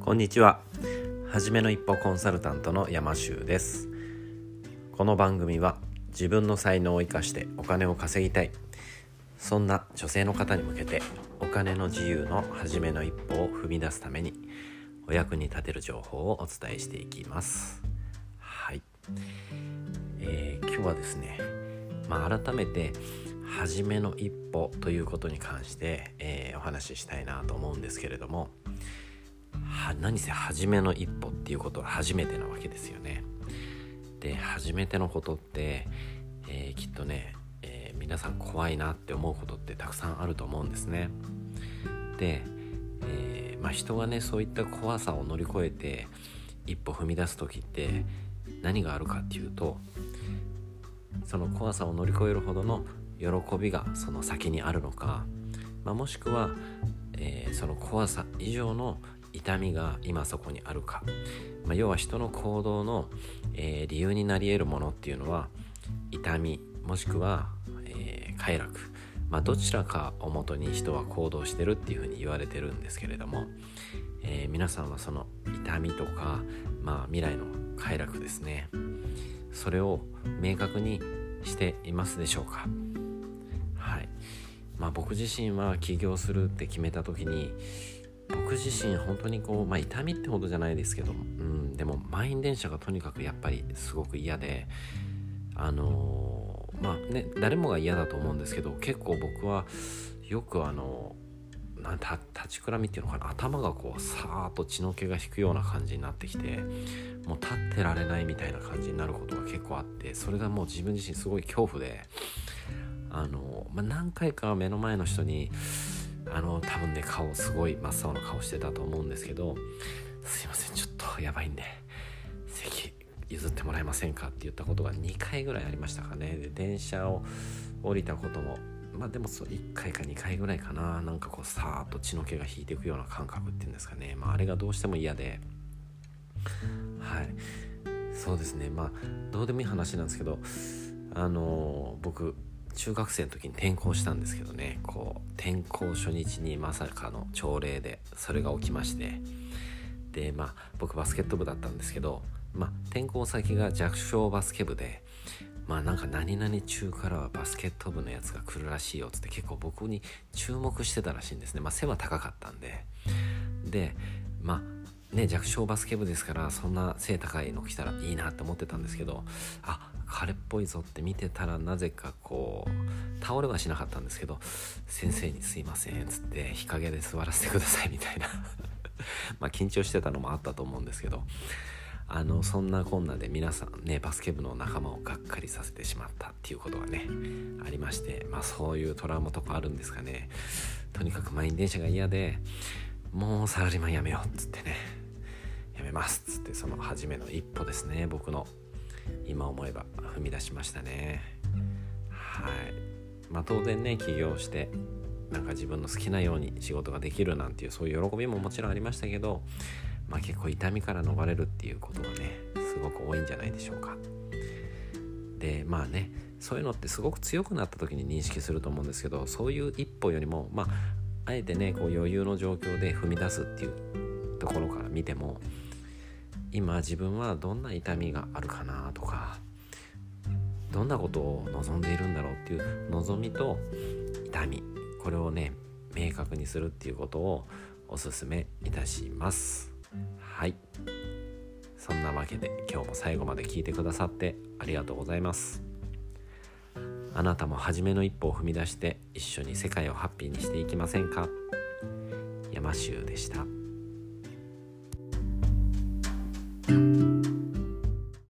こんにちは。はじめの一歩コンサルタントの山修です。この番組は自分の才能を生かしてお金を稼ぎたい。そんな女性の方に向けてお金の自由の初めの一歩を踏み出すためにお役に立てる情報をお伝えしていきます。はい、えー、今日はですねまあ、改めて初めの一歩ということに関して、えー、お話ししたいなと思うんですけれども何せ初めの一歩っていうことは初めてなわけですよね。で初めてのことって、えー、きっとね、えー、皆さん怖いなって思うことってたくさんあると思うんですね。で、えー、まあ、人がねそういった怖さを乗り越えて一歩踏み出す時って何があるかっていうとその怖さを乗り越えるほどの喜びがその先にあるのか、まあ、もしくは、えー、その怖さ以上の痛みが今そこにあるか、まあ、要は人の行動の、えー、理由になり得るものっていうのは痛みもしくは、えー、快楽、まあ、どちらかをもとに人は行動してるっていうふうに言われてるんですけれども、えー、皆さんはその痛みとか、まあ、未来の快楽ですね。それを明確にしていますでしょうか？はい。まあ僕自身は起業するって決めた時に僕自身本当にこう、まあ、痛みってほどじゃないですけど、うん、でも満員電車がとにかくやっぱりすごく嫌であのー、まあね誰もが嫌だと思うんですけど結構僕はよくあのなん立ちくらみっていうのかな頭がこうさーっと血の気が引くような感じになってきてもう立ってられないみたいな感じになることが結構あってそれがもう自分自身すごい恐怖であの、まあ、何回か目の前の人にあの多分ね顔すごい真っ青な顔してたと思うんですけど「すいませんちょっとやばいんで席譲ってもらえませんか?」って言ったことが2回ぐらいありましたかね。で電車を降りたこともまあでもそう1回か2回ぐらいかな。なんかこうさーっと血の気が引いていくような感覚っていうんですかね、まあ、あれがどうしても嫌で。はい。そうですね。まあどうでもいい話なんですけどあのー、僕中学生の時に転校したんですけどね。こう転校初日にまさかの朝礼でそれが起きまして。でまあ僕バスケット部だったんですけどまあ転校先が弱小バスケ部でまあなんか何々中からはバスケット部のやつが来るらしいよっつって結構僕に注目してたらしいんですね。まあ背は高かったんで。でまあね弱小バスケ部ですからそんな背高いの来たらいいなって思ってたんですけどあ彼っぽいぞって見てたらなぜかこう倒れはしなかったんですけど先生に「すいません」っつって日陰で座らせてくださいみたいな。まあ緊張してたのもあったと思うんですけどあのそんなこんなで皆さんねバスケ部の仲間をがっかりさせてしまったっていうことがねありましてまあそういうトラウマとかあるんですかね。とにかく満員電車が嫌でもうサラリーマンやめようっつってね。ますつってその初めの一歩ですね。僕の今思えば踏み出しましたね。はい。まあ当然ね起業してなんか自分の好きなように仕事ができるなんていうそういう喜びももちろんありましたけどまあ、結構痛みから逃れるっていうことがねすごく多いんじゃないでしょうか。でまあねそういうのってすごく強くなった時に認識すると思うんですけどそういう一歩よりもまああえてねこう余裕の状況で踏み出すっていうところから見ても今自分はどんな痛みがあるかなとかどんなことを望んでいるんだろうっていう望みと痛みこれをね明確にするっていうことをおすすめいたします。はい。そんなわけで今日も最後まで聞いてくださってありがとうございます。あなたも初めの一歩を踏み出して一緒に世界をハッピーにしていきませんか？山州でした。Música